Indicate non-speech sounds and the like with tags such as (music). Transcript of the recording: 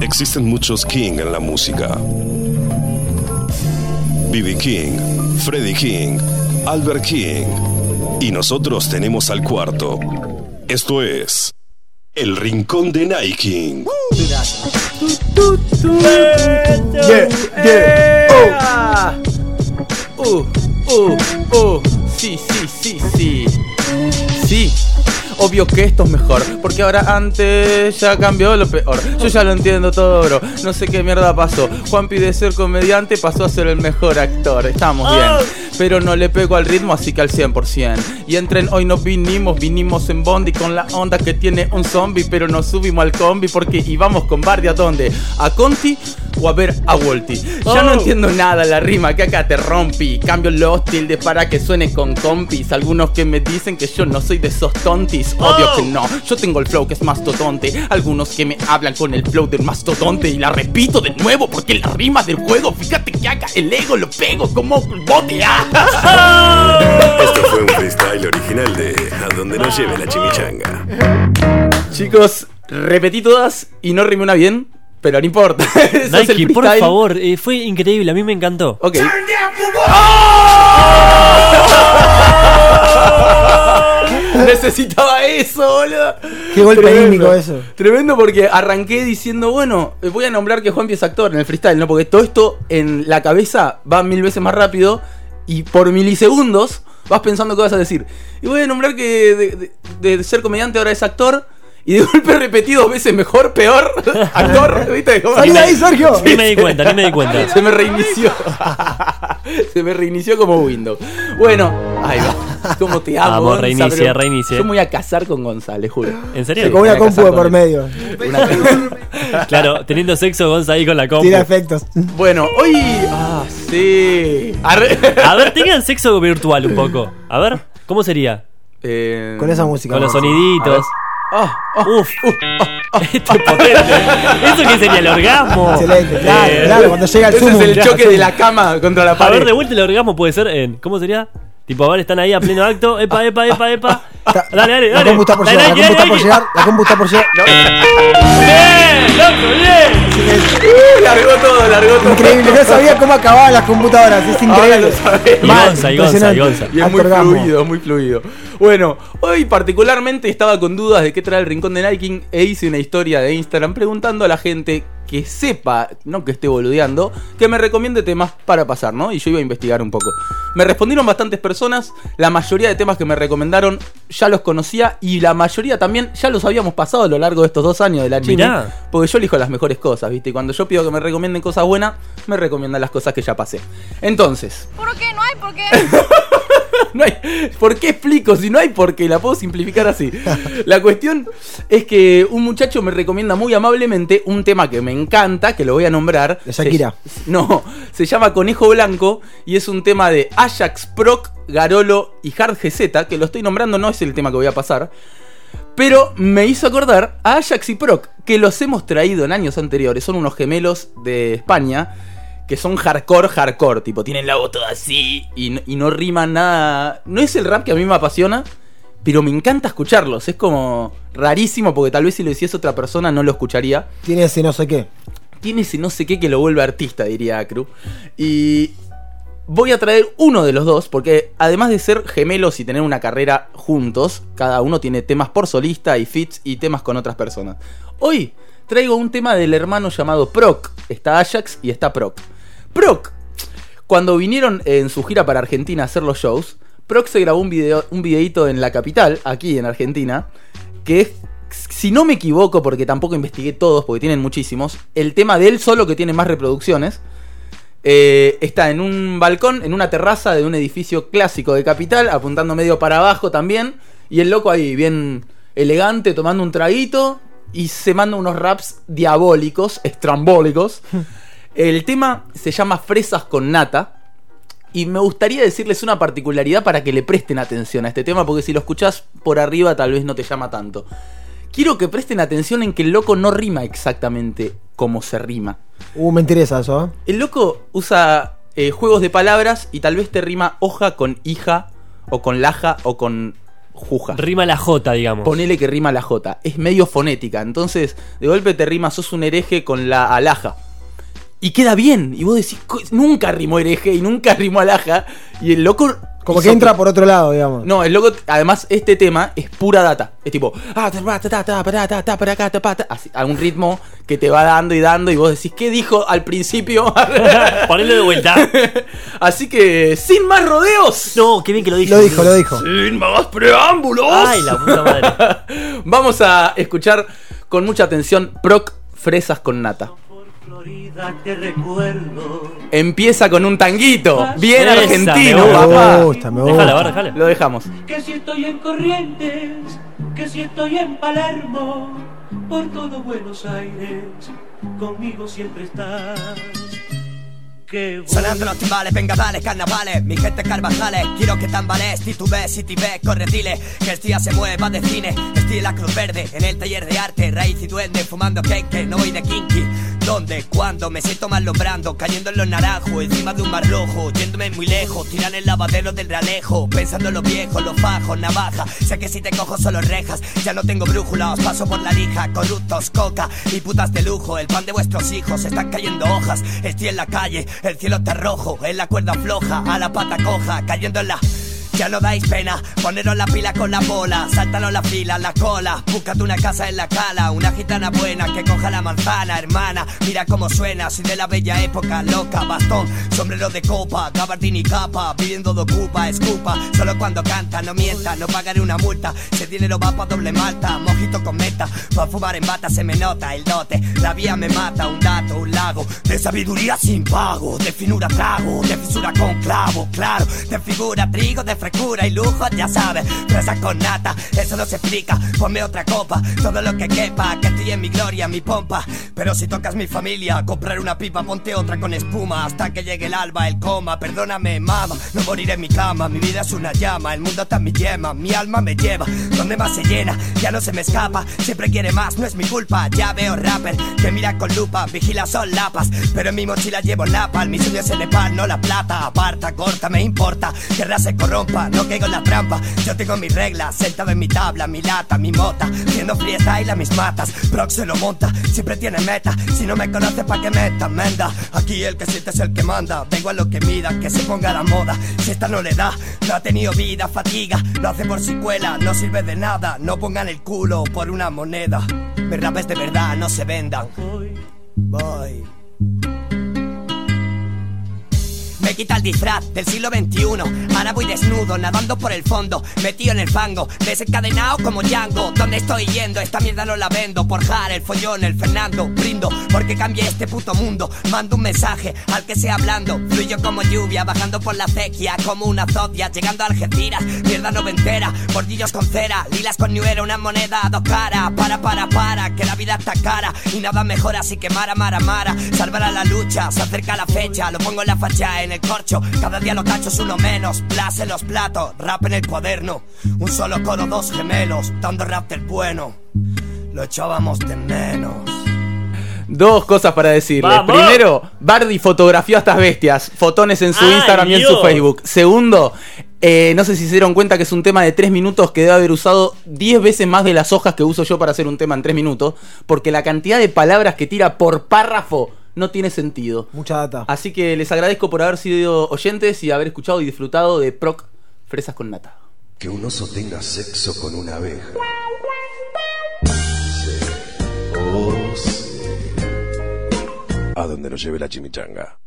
Existen muchos King en la música. B.B. King, Freddie King, Albert King. Y nosotros tenemos al cuarto. Esto es El Rincón de Nike. Yeah, yeah. Uh, uh, uh. Obvio que esto es mejor, porque ahora antes ya cambió lo peor. Yo ya lo entiendo todo, bro. No sé qué mierda pasó. Juanpi de ser comediante pasó a ser el mejor actor. Estamos bien. Pero no le pego al ritmo, así que al 100%. Y entren, hoy no vinimos, vinimos en Bondi con la onda que tiene un zombie. Pero nos subimos al combi porque íbamos con Bardi a dónde? ¿A Conti o a ver a Wolti? Ya no Oh. entiendo nada la rima que acá te rompí. Cambio los tildes para que suene con compis. Algunos que me dicen que yo no soy de esos tontis. Obvio Oh. que no, yo tengo el flow que es mastodonte. Algunos que me hablan con el flow del mastodonte. Y la repito de nuevo porque la rima del juego. Fíjate que acá el ego lo pego como bote. ¡ah! (laughs) Esto fue un freestyle original de A donde nos lleve la chimichanga. Chicos, repetí todas y no rimé una bien. Pero no importa. (laughs) Eso es el Nike, por favor, eh, fue increíble, a mí me encantó. Ok. (laughs) Necesitaba eso, boludo. Qué golpe Tremendo. anímico eso. Tremendo porque arranqué diciendo, bueno, eh, voy a nombrar que Juanpi es actor en el freestyle, ¿no? Porque todo esto en la cabeza va mil veces más rápido y por milisegundos vas pensando qué vas a decir. Y voy a nombrar que de, de- de ser comediante ahora es actor. Y de golpe repetí dos veces mejor, peor, (laughs) actor, ¿viste? Como- ¡Salí de ahí, Sergio! Ni me di cuenta, ni me di cuenta. se me reinició. (laughs) se me reinició como Windows. Bueno, ahí va. ¿Cómo te amo? Vamos, reinicia, reinicia. Yo me voy a casar con González, juro. ¿En Se serio? come una Voy a compu de con por medio. Una- (laughs) Claro, teniendo sexo Gonza ahí con la compu. Tira efectos. Bueno, hoy. Ah, sí. Arre- A ver, tengan sexo virtual un poco. A ver, ¿cómo sería? Eh, Con esa música. Con los soniditos. Ah, ah. Uf, (laughs) esto es potente. ¿Eso qué sería el orgasmo? Excelente, claro, Eh, claro, cuando llega el Ese sumo. es el choque de la cama contra la A pared. ver, de vuelta el orgasmo puede ser en. ¿Cómo sería? Tipo, a ver, están ahí a pleno acto. (laughs) Epa, epa, epa, epa. Está- Dale, dale, La dale. compu está por Dale, llegar, la dale, compu está por dale. llegar, la compu está por llegar. (laughs) ¡Bien, loco, bien! Uh, largó todo, largó todo. Increíble, no sabía (laughs) cómo acababan las computadoras, es increíble. Y Gonza, y Gonza, y. Gonza. Y es muy fluido, muy fluido. Bueno, hoy particularmente estaba con dudas de qué trae el rincón de Nike e hice una historia de Instagram preguntando a la gente que sepa, no que esté boludeando, que me recomiende temas para pasar, ¿no? Y yo iba a investigar un poco. Me respondieron bastantes personas, la mayoría de temas que me recomendaron ya los conocía y la mayoría también ya los habíamos pasado a lo largo de estos dos años de la China. Mirá. Porque yo elijo las mejores cosas, ¿viste? Y cuando yo pido que me recomienden cosas buenas, me recomiendan las cosas que ya pasé. Entonces, ¿Por qué? No hay por qué. (laughs) no hay, ¿Por qué explico si no hay por qué? La puedo simplificar así. (laughs) La cuestión es que un muchacho me recomienda muy amablemente un tema que me encanta, que lo voy a nombrar. De Shakira. Se- no, se llama Conejo Blanco y es un tema de Ajax, Proc, Garolo y Hard GZ, que lo estoy nombrando, no es el tema que voy a pasar. Pero me hizo acordar a Ajax y Proc, que los hemos traído en años anteriores. Son unos gemelos de España que son hardcore, hardcore. Tipo, tienen la voz toda así y, no- y no riman nada. No es el rap que a mí me apasiona, pero me encanta escucharlos. Es como rarísimo porque tal vez si lo hiciese otra persona no lo escucharía. Tiene ese no sé qué. Tiene ese no sé qué que lo vuelve artista, diría Acru. Y voy a traer uno de los dos, porque además de ser gemelos y tener una carrera juntos, cada uno tiene temas por solista y fits y temas con otras personas. Hoy traigo un tema del hermano llamado Proc. Está Ajax y está Proc. Proc, cuando vinieron en su gira para Argentina a hacer los shows, Proc se grabó un, video, un videito en la capital, aquí en Argentina, que es, si no me equivoco, porque tampoco investigué todos, porque tienen muchísimos, el tema de él solo que tiene más reproducciones. Eh, está en un balcón, en una terraza de un edificio clásico de capital, apuntando medio para abajo también. Y el loco ahí, bien elegante, tomando un traguito. Y se manda unos raps diabólicos, estrambólicos. (laughs) El tema se llama Fresas con Nata. Y me gustaría decirles una particularidad para que le presten atención a este tema, porque si lo escuchás por arriba tal vez no te llama tanto. Quiero que presten atención en que el loco no rima exactamente como se rima. Uh, me interesa eso, ¿eh? El loco usa eh, juegos de palabras y tal vez te rima hoja con hija, o con laja, o con juja. Rima la J, digamos. Ponele que rima la J. Es medio fonética. Entonces, de golpe te rima, sos un hereje con la alhaja. Y queda bien. Y vos decís, "Co- nunca rimó hereje y nunca rimó alhaja. Y el loco. Como que entra por otro lado, digamos. No, el loco, además, este tema es pura data. Es tipo, así, a un ritmo que te va dando y dando. Y vos decís, ¿qué dijo al principio? (laughs) Ponelo de vuelta. (laughs) así que, sin más rodeos. No, qué bien que lo dijo. Lo dijo, lo dijo. Sin más preámbulos. Ay, la puta madre. (laughs) Vamos a escuchar con mucha atención Proc Fresas con Nata. Florida te recuerdo. Empieza con un tanguito, bien Esa, argentino, me gusta. papá. Me gusta, me Déjala, gusta. va, déjala. Lo dejamos. Que si estoy en Corrientes, que si estoy en Palermo, por todo Buenos Aires, conmigo siempre estás. Sonando los timbales, venga dale, carnavales Mi gente carvajales, quiero que tambalees Titubes, si tibes, corre dile Que el día se mueva de cine Estoy en la Cruz Verde, en el taller de arte Raíz y duende, fumando cake, no voy de kinky ¿Dónde? ¿Cuándo? Me siento mal lombrando Cayendo en los naranjos, encima de un mar rojo Yéndome muy lejos, tiran el lavadero del realejo Pensando en los viejos, los fajos, navaja Sé que si te cojo solo rejas Ya no tengo brújula, os paso por la lija Corruptos, coca y putas de lujo El pan de vuestros hijos, están cayendo hojas Estoy en la calle, el cielo está rojo En la cuerda floja, a la pata coja Cayendo en la... Ya no dais pena, poneros la pila con la bola, saltanos la fila, la cola, búscate una casa en la cala, una gitana buena que coja la manzana, hermana, mira cómo suena, soy de la bella época, loca, bastón, sombrero de copa, gabardín y capa, viviendo de ocupa, escupa, solo cuando canta, no mienta, no pagaré una multa, si dinero va pa' doble malta, mojito con meta, pa' fumar en bata se me nota el dote, la vía me mata, un dato, un lago, de sabiduría sin pago, de finura trago, de fisura con clavo, claro, de figura trigo, de frescura y lujo, ya sabes, fresa con nata, eso no se explica, ponme otra copa, todo lo que quepa, que estoy en mi gloria, mi pompa, pero si tocas mi familia, comprar una pipa, ponte otra con espuma, hasta que llegue el alba, el coma, perdóname mama, no moriré en mi cama, mi vida es una llama, el mundo está mi yema, mi alma me lleva, donde más se llena, ya no se me escapa, siempre quiere más, no es mi culpa, ya veo rapper, que mira con lupa, vigila son lapas, pero en mi mochila llevo napal, mi sueño es el Nepal, no la plata, aparta, corta, me importa, que se no caigo en la trampa, yo tengo mis reglas, sentado en mi tabla, mi lata, mi mota, viendo freestyle a mis matas, Proc se lo monta, siempre tiene meta, si no me conoce pa' que meta, menda, aquí el que siente es el que manda, vengo a lo que mida, que se ponga la moda, si esta no le da, no ha tenido vida, fatiga, lo hace por si cuela, no sirve de nada, no pongan el culo por una moneda, mis rapes de verdad no se vendan, voy. Quita el disfraz del siglo XXI. Ahora voy desnudo, nadando por el fondo, metido en el fango, desencadenado como Django. ¿Dónde estoy yendo? Esta mierda no la vendo. Por Jar, el follón, el Fernando. Brindo porque cambie este puto mundo. Mando un mensaje al que sea hablando. Fluyo como lluvia, bajando por la acequia, como una zodia, llegando a Algeciras. Mierda noventera, bordillos con cera, lilas con new era, una moneda dos caras. Para, para, para, que la vida está cara y nada mejor, así que mara, mara, mara. Salvará la lucha, se acerca la fecha, lo pongo en la facha, en el corcho. Cada día los tachos uno menos, plas en los platos, rap en el cuaderno. Un solo coro, dos gemelos, dando rap del bueno. Lo echábamos de menos. Dos cosas para decirles. ¡Vamos! Primero, Bardi fotografió a estas bestias. Fotones en su ¡Ay, Instagram y en su! Facebook. Segundo, eh, no sé si se dieron cuenta que es un tema de tres minutos que debe haber usado 10 veces más de las hojas que uso yo para hacer un tema en tres minutos. Porque la cantidad de palabras que tira por párrafo no tiene sentido. Mucha data. Así que les agradezco por haber sido oyentes y haber escuchado y disfrutado de Proc Fresas con Nata. Que un oso tenga sexo con una abeja. Sí. Oh, sí. A donde nos lleve la chimichanga.